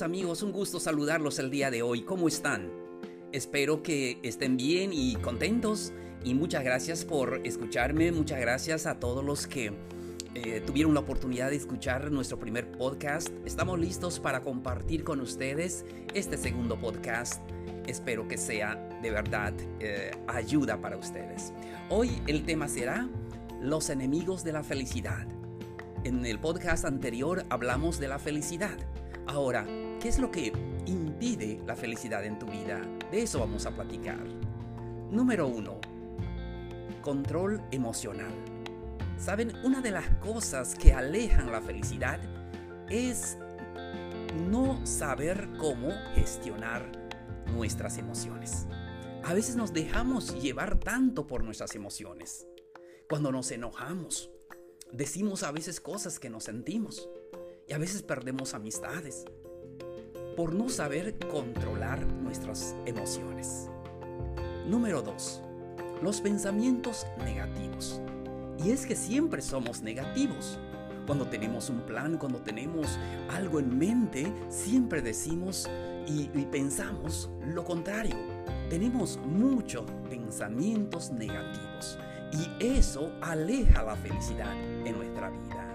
Amigos, un gusto saludarlos el día de hoy. ¿Cómo están? Espero que estén bien y contentos y muchas gracias por escucharme. Muchas gracias a todos los que eh, tuvieron la oportunidad de escuchar nuestro primer podcast. Estamos listos para compartir con ustedes este segundo podcast. Espero que sea de verdad eh, ayuda para ustedes. Hoy el tema será los enemigos de la felicidad. En el podcast anterior hablamos de la felicidad. Ahora, ¿qué es lo que impide la felicidad en tu vida? De eso vamos a platicar. Número uno, control emocional. Saben, una de las cosas que alejan la felicidad es no saber cómo gestionar nuestras emociones. A veces nos dejamos llevar tanto por nuestras emociones. Cuando nos enojamos, decimos a veces cosas que no sentimos y a veces perdemos amistades por no saber controlar nuestras emociones. Número 2. Los pensamientos negativos. Y es que siempre somos negativos. Cuando tenemos un plan, cuando tenemos algo en mente, siempre decimos y, pensamos lo contrario. Tenemos muchos pensamientos negativos y eso aleja la felicidad en nuestra vida.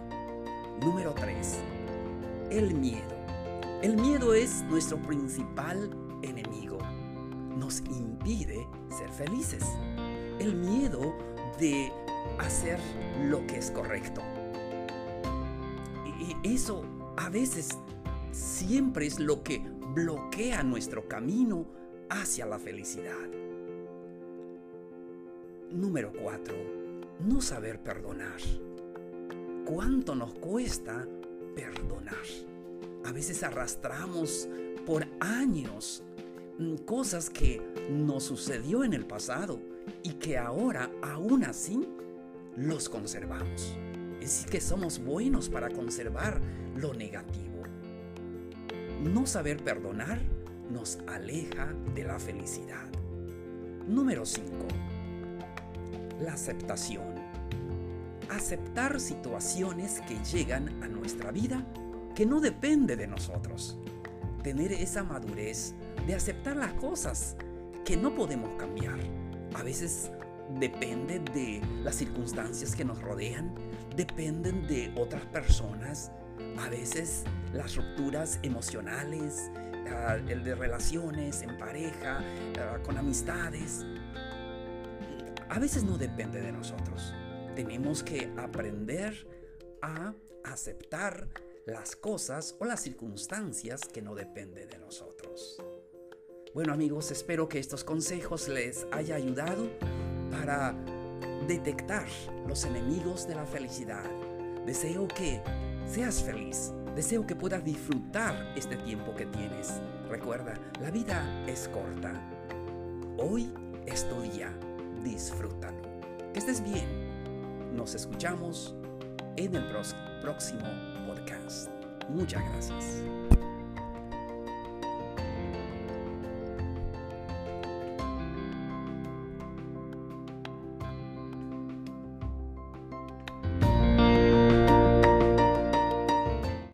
Número 3. El miedo. El miedo es nuestro principal enemigo. Nos impide ser felices. El miedo de hacer lo que es correcto. Y eso a veces siempre es lo que bloquea nuestro camino hacia la felicidad. Número 4. No saber perdonar. ¿Cuánto nos cuesta perdonar? A veces arrastramos por años mm, cosas que nos sucedió en el pasado y que ahora aún así los conservamos. Es decir, que somos buenos para conservar lo negativo. No saber perdonar nos aleja de la felicidad. Número 5 la aceptación. Aceptar situaciones que llegan a nuestra vida que no depende de nosotros. Tener esa madurez de aceptar las cosas que no podemos cambiar. A veces depende de las circunstancias que nos rodean, dependen de otras personas. A veces las rupturas emocionales, ah, de relaciones en pareja, ah, con amistades, a veces no depende de nosotros. Tenemos que aprender a aceptar las cosas o las circunstancias que no dependen de nosotros. Bueno amigos, espero que estos consejos les haya ayudado para detectar los enemigos de la felicidad. Deseo que seas feliz. Deseo que puedas disfrutar este tiempo que tienes. Recuerda, la vida es corta. Hoy es tu día disfrútalo. Que estés bien. Nos escuchamos en el próximo podcast. Muchas gracias.